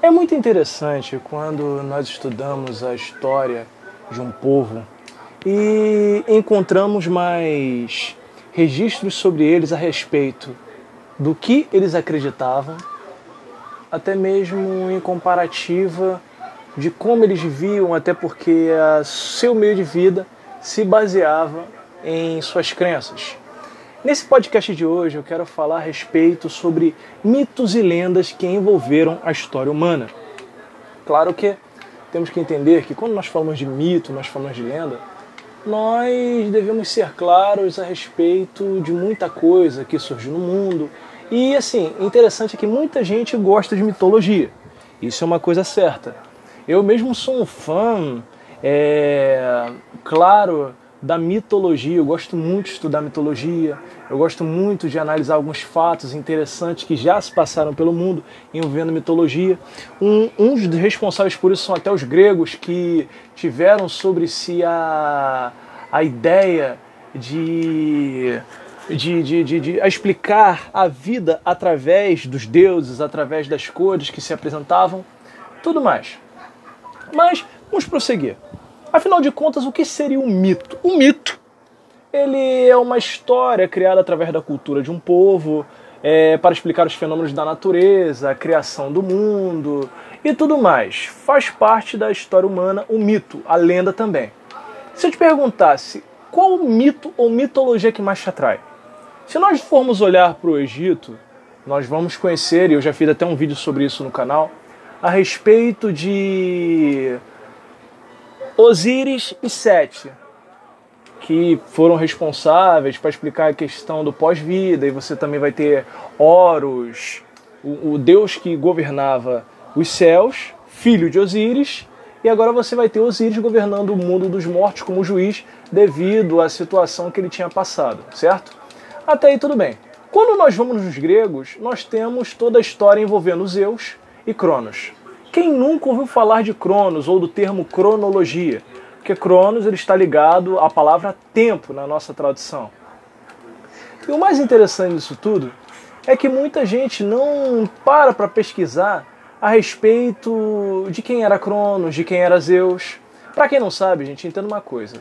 É muito interessante quando nós estudamos a história de um povo e encontramos mais registros sobre eles a respeito do que eles acreditavam, até mesmo em comparativa de como eles viviam, até porque seu meio de vida se baseava em suas crenças. Nesse podcast de hoje eu quero falar a respeito sobre mitos e lendas que envolveram a história humana. Claro que temos que entender que quando nós falamos de mito, nós falamos de lenda, nós devemos ser claros a respeito de muita coisa que surgiu no mundo. E assim, interessante é que muita gente gosta de mitologia. Isso é uma coisa certa. Eu mesmo sou um fã, é, claro, da mitologia. Eu gosto muito de estudar mitologia. Eu gosto muito de analisar alguns fatos interessantes que já se passaram pelo mundo envolvendo mitologia. Um, uns dos responsáveis por isso são até os gregos que tiveram sobre si a, a ideia de de, de, de, de, explicar a vida através dos deuses, através das cores que se apresentavam, tudo mais. Mas vamos prosseguir. Afinal de contas, o que seria um mito? O mito ele é uma história criada através da cultura de um povo é, para explicar os fenômenos da natureza, a criação do mundo e tudo mais. Faz parte da história humana o mito, a lenda também. Se eu te perguntasse qual o mito ou mitologia que mais te atrai? Se nós formos olhar para o Egito, nós vamos conhecer, e eu já fiz até um vídeo sobre isso no canal, a respeito de Osíris e Sete, que foram responsáveis para explicar a questão do pós-vida, e você também vai ter Horus, o, o deus que governava os céus, filho de Osíris, e agora você vai ter Osíris governando o mundo dos mortos como juiz devido à situação que ele tinha passado, certo? Até aí tudo bem. Quando nós vamos nos gregos, nós temos toda a história envolvendo Zeus e Cronos. Quem nunca ouviu falar de Cronos ou do termo cronologia? Porque Cronos ele está ligado à palavra tempo na nossa tradução. E o mais interessante disso tudo é que muita gente não para para pesquisar a respeito de quem era Cronos, de quem era Zeus. Para quem não sabe, gente, entenda uma coisa.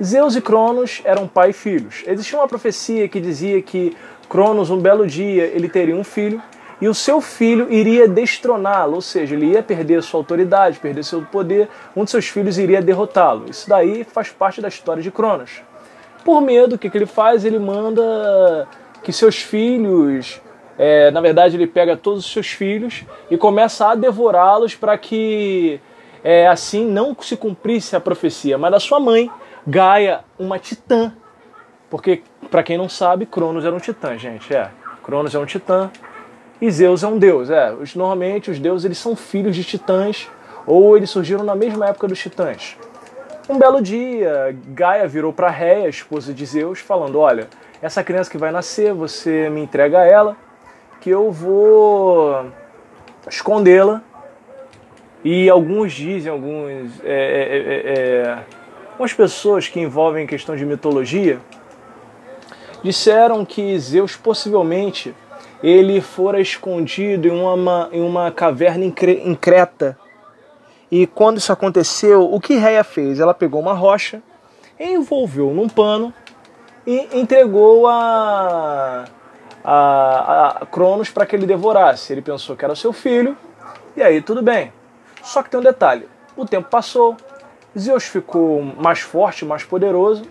Zeus e Cronos eram pai e filhos. Existia uma profecia que dizia que Cronos, um belo dia, ele teria um filho e o seu filho iria destroná-lo, ou seja, ele ia perder sua autoridade, perder seu poder, um de seus filhos iria derrotá-lo. Isso daí faz parte da história de Cronos. Por medo, o que, que ele faz? Ele manda que seus filhos, é, na verdade, ele pega todos os seus filhos e começa a devorá-los para que é, assim não se cumprisse a profecia. Mas a sua mãe, Gaia, uma titã, porque para quem não sabe, Cronos era um titã, gente. É, Cronos é um titã, e Zeus é um deus. É, normalmente os deuses eles são filhos de titãs ou eles surgiram na mesma época dos titãs. Um belo dia, Gaia virou para Réia, esposa de Zeus, falando: Olha, essa criança que vai nascer, você me entrega a ela, que eu vou escondê-la. E alguns dizem, alguns, é, é, é, é algumas pessoas que envolvem questão de mitologia, disseram que Zeus possivelmente ele fora escondido em uma, em uma caverna em Creta. E quando isso aconteceu, o que Reia fez? Ela pegou uma rocha, envolveu num pano e entregou a, a, a Cronos para que ele devorasse. Ele pensou que era seu filho, e aí tudo bem. Só que tem um detalhe: o tempo passou, Zeus ficou mais forte, mais poderoso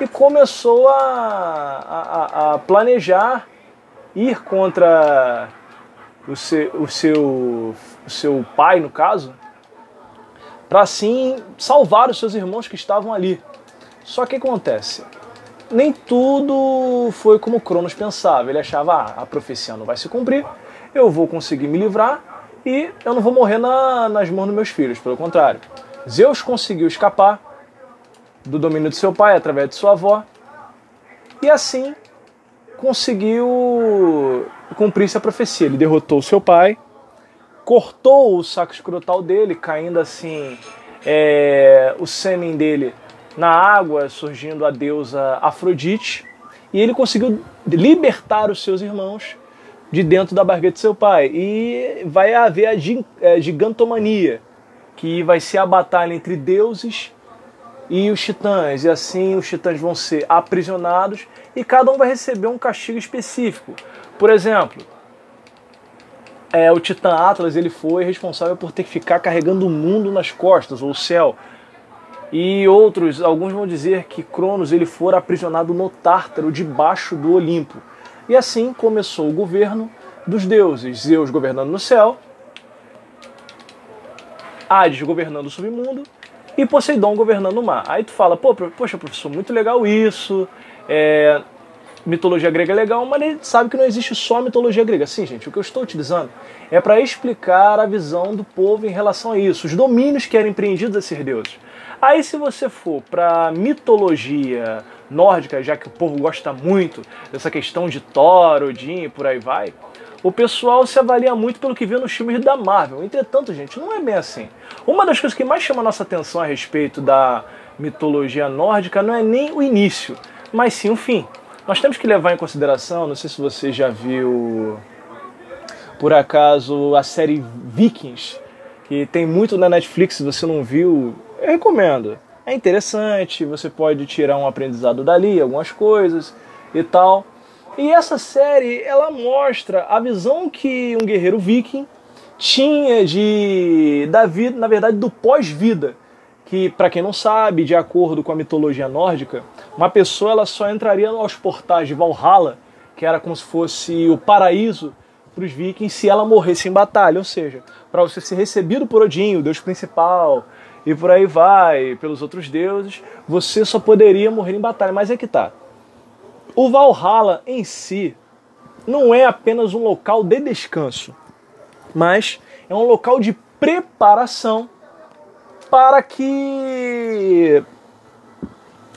e começou a, a, a planejar ir contra o seu, o seu, o seu pai, no caso, para assim salvar os seus irmãos que estavam ali. Só que acontece? Nem tudo foi como Cronos pensava. Ele achava, ah, a profecia não vai se cumprir, eu vou conseguir me livrar e eu não vou morrer na, nas mãos dos meus filhos. Pelo contrário, Zeus conseguiu escapar do domínio de seu pai através de sua avó e assim conseguiu cumprir essa profecia. Ele derrotou seu pai, cortou o saco escrotal dele, caindo assim é, o sêmen dele na água, surgindo a deusa Afrodite, e ele conseguiu libertar os seus irmãos de dentro da barriga de seu pai. E vai haver a é, gigantomania, que vai ser a batalha entre deuses e os titãs. E assim os titãs vão ser aprisionados e cada um vai receber um castigo específico. Por exemplo, é, o Titã Atlas ele foi responsável por ter que ficar carregando o mundo nas costas, ou o céu. E outros, alguns vão dizer que Cronos ele for aprisionado no Tártaro, debaixo do Olimpo. E assim começou o governo dos deuses, Zeus governando no céu, Hades governando o submundo e Poseidon governando o mar. Aí tu fala, pô, poxa, professor, muito legal isso, é, mitologia grega é legal, mas ele sabe que não existe só mitologia grega. Sim, gente, o que eu estou utilizando é para explicar a visão do povo em relação a isso, os domínios que eram empreendidos a ser deuses. Aí, se você for para mitologia nórdica, já que o povo gosta muito dessa questão de Thor, Odin e por aí vai, o pessoal se avalia muito pelo que vê nos filmes da Marvel. Entretanto, gente, não é bem assim. Uma das coisas que mais chama a nossa atenção a respeito da mitologia nórdica não é nem o início, mas sim o fim. Nós temos que levar em consideração, não sei se você já viu por acaso a série Vikings, que tem muito na Netflix, se você não viu, eu recomendo. É interessante, você pode tirar um aprendizado dali, algumas coisas e tal. E essa série, ela mostra a visão que um guerreiro viking tinha de da vida, na verdade, do pós-vida que, para quem não sabe, de acordo com a mitologia nórdica, uma pessoa ela só entraria aos portais de Valhalla, que era como se fosse o paraíso para os vikings, se ela morresse em batalha. Ou seja, para você ser recebido por Odin, o deus principal, e por aí vai, pelos outros deuses, você só poderia morrer em batalha. Mas é que tá. O Valhalla em si não é apenas um local de descanso, mas é um local de preparação para que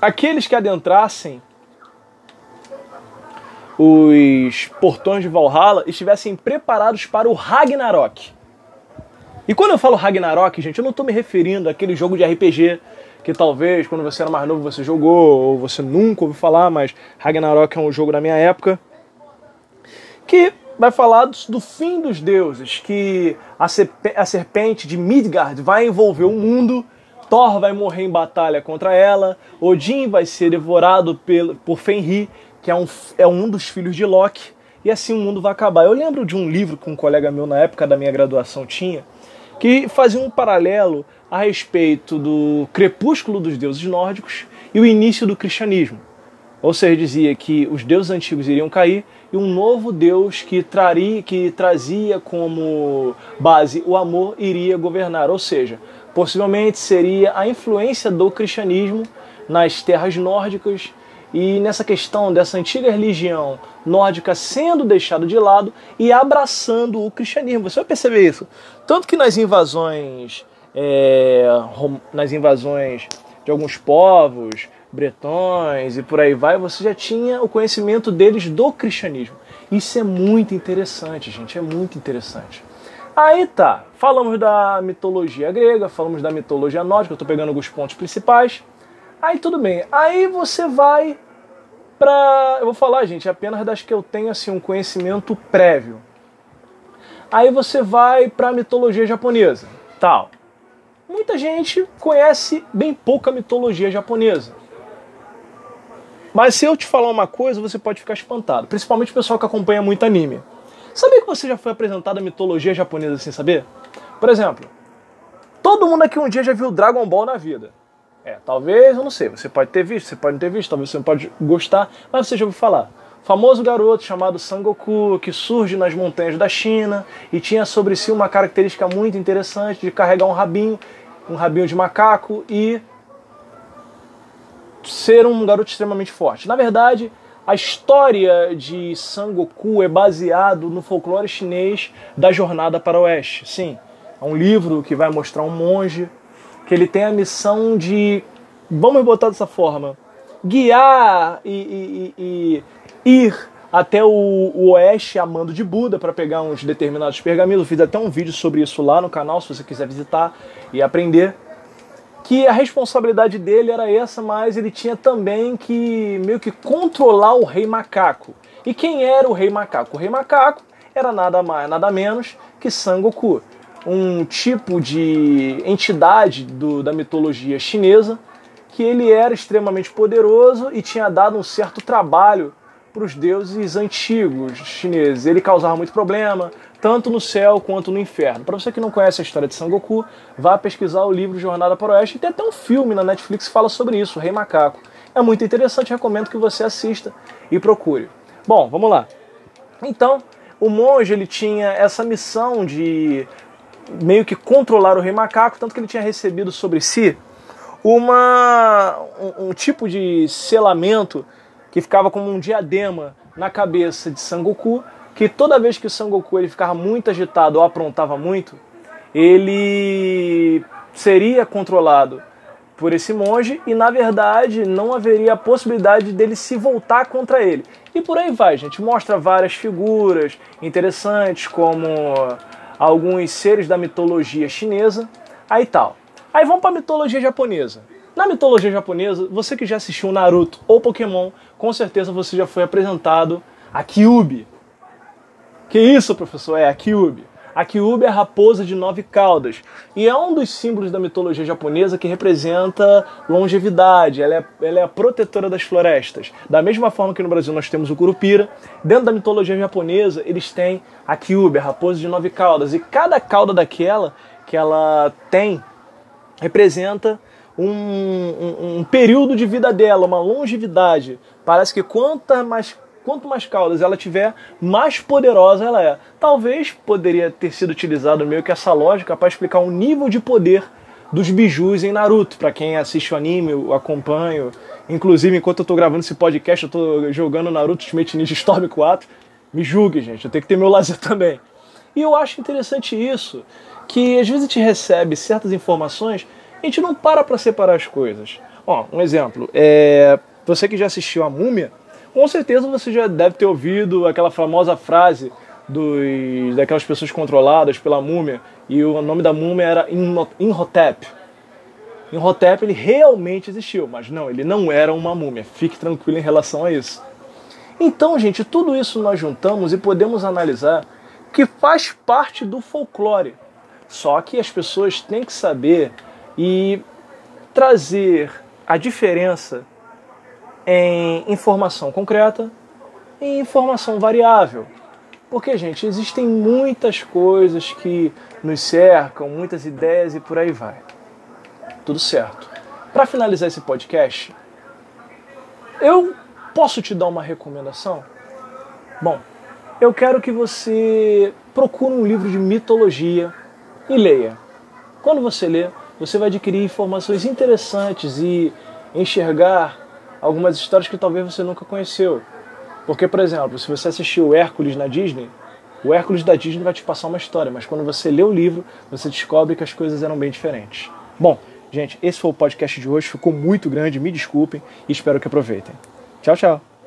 aqueles que adentrassem os portões de Valhalla estivessem preparados para o Ragnarok. E quando eu falo Ragnarok, gente, eu não estou me referindo àquele jogo de RPG que talvez quando você era mais novo você jogou ou você nunca ouviu falar, mas Ragnarok é um jogo da minha época que vai falar do fim dos deuses, que a, serpente de Midgard vai envolver o mundo, Thor vai morrer em batalha contra ela, Odin vai ser devorado por Fenrir, que é um, é um dos filhos de Loki, e assim o mundo vai acabar. Eu lembro de um livro que um colega meu na época da minha graduação tinha, que fazia um paralelo a respeito do crepúsculo dos deuses nórdicos e o início do cristianismo. Ou seja, dizia que os deuses antigos iriam cair e um novo Deus que, traria, que trazia como base o amor iria governar. Ou seja, possivelmente seria a influência do cristianismo nas terras nórdicas e nessa questão dessa antiga religião nórdica sendo deixada de lado e abraçando o cristianismo. Você vai perceber isso. Tanto que nas invasões, é, nas invasões de alguns povos, bretões e por aí vai, você já tinha o conhecimento deles do cristianismo. Isso é muito interessante, gente, é muito interessante. Aí tá, falamos da mitologia grega, falamos da mitologia nórdica, eu tô pegando alguns pontos principais. Aí tudo bem, aí você vai pra. Eu vou falar, gente, apenas das que eu tenho assim, um conhecimento prévio. Aí você vai pra mitologia japonesa, tal. Muita gente conhece bem pouca mitologia japonesa. Mas se eu te falar uma coisa, você pode ficar espantado. Principalmente o pessoal que acompanha muito anime. Sabia que você já foi apresentado a mitologia japonesa sem saber? Por exemplo, todo mundo aqui um dia já viu Dragon Ball na vida. Talvez, eu não sei, você pode ter visto, você pode não ter visto, talvez você não pode gostar, mas você já ouviu falar. Famoso garoto chamado Sangoku, que surge nas montanhas da China e tinha sobre si uma característica muito interessante de carregar um rabinho, um rabinho de macaco e ser um garoto extremamente forte. Na verdade, a história de Sangoku é baseado no folclore chinês da Jornada para o Oeste. Sim, é um livro que vai mostrar um monge que ele tem a missão de, vamos botar dessa forma, guiar e, e, e ir até o, o, oeste a mando de Buda para pegar uns determinados pergaminhos. Eu fiz até um vídeo sobre isso lá no canal, se você quiser visitar e aprender que a responsabilidade dele era essa, mas ele tinha também que meio que controlar o rei macaco. E quem era o rei macaco? O rei macaco era nada mais, nada menos que Sangoku, um tipo de entidade do, da mitologia chinesa que ele era extremamente poderoso e tinha dado um certo trabalho para os deuses antigos chineses. Ele causava muito problema, tanto no céu quanto no inferno. Para você que não conhece a história de Sangoku, vá pesquisar o livro Jornada para o Oeste. Tem até um filme na Netflix que fala sobre isso, o Rei Macaco. É muito interessante, recomendo que você assista e procure. Bom, vamos lá. Então, o monge ele tinha essa missão de meio que controlar o Rei Macaco, tanto que ele tinha recebido sobre si uma um, um tipo de selamento que ficava como um diadema na cabeça de Sangoku, que toda vez que o Sangoku ele ficava muito agitado ou aprontava muito, ele seria controlado por esse monge e na verdade não haveria a possibilidade dele se voltar contra ele. E por aí vai, gente. Mostra várias figuras interessantes, como alguns seres da mitologia chinesa, aí tal. Aí vamos para mitologia japonesa. Na mitologia japonesa, você que já assistiu Naruto ou Pokémon, com certeza você já foi apresentado a Kyubi. Que isso, professor? É a Kyubi. A Kyubi é a raposa de nove caudas e é um dos símbolos da mitologia japonesa que representa longevidade. Ela é, ela é a protetora das florestas. Da mesma forma que no Brasil nós temos o Curupira, dentro da mitologia japonesa eles têm a Kyubi, a raposa de nove caudas. E cada cauda daquela que ela tem representa um, um, um período de vida dela, uma longevidade. Parece que quanto mais quanto mais caudas ela tiver, mais poderosa ela é. Talvez poderia ter sido utilizado meio que essa lógica para explicar o nível de poder dos bijus em Naruto. Para quem assiste o anime, eu acompanho. Inclusive, enquanto eu estou gravando esse podcast, eu estou jogando Naruto Ultimate Ninja Storm 4. Me julgue, gente, eu tenho que ter meu lazer também. E eu acho interessante isso, que às vezes a gente recebe certas informações, a gente não para para separar as coisas. Ó, um exemplo, é, você que já assistiu a Múmia, com certeza você já deve ter ouvido aquela famosa frase dos, daquelas pessoas controladas pela múmia, e o nome da múmia era Imhotep. Imhotep ele realmente existiu, mas não, ele não era uma múmia. Fique tranquilo em relação a isso. Então, gente, tudo isso nós juntamos e podemos analisar que faz parte do folclore. Só que as pessoas têm que saber e trazer a diferença em informação concreta e informação variável. Porque, gente, existem muitas coisas que nos cercam, muitas ideias e por aí vai. Tudo certo. Para finalizar esse podcast, eu posso te dar uma recomendação? Bom, eu quero que você procure um livro de mitologia e leia. Quando você lê, você vai adquirir informações interessantes e enxergar algumas histórias que talvez você nunca conheceu. Porque, por exemplo, se você assistiu Hércules na Disney, o Hércules da Disney vai te passar uma história, mas quando você lê o livro, você descobre que as coisas eram bem diferentes. Bom, gente, esse foi o podcast de hoje, ficou muito grande, me desculpem e espero que aproveitem. Tchau, tchau.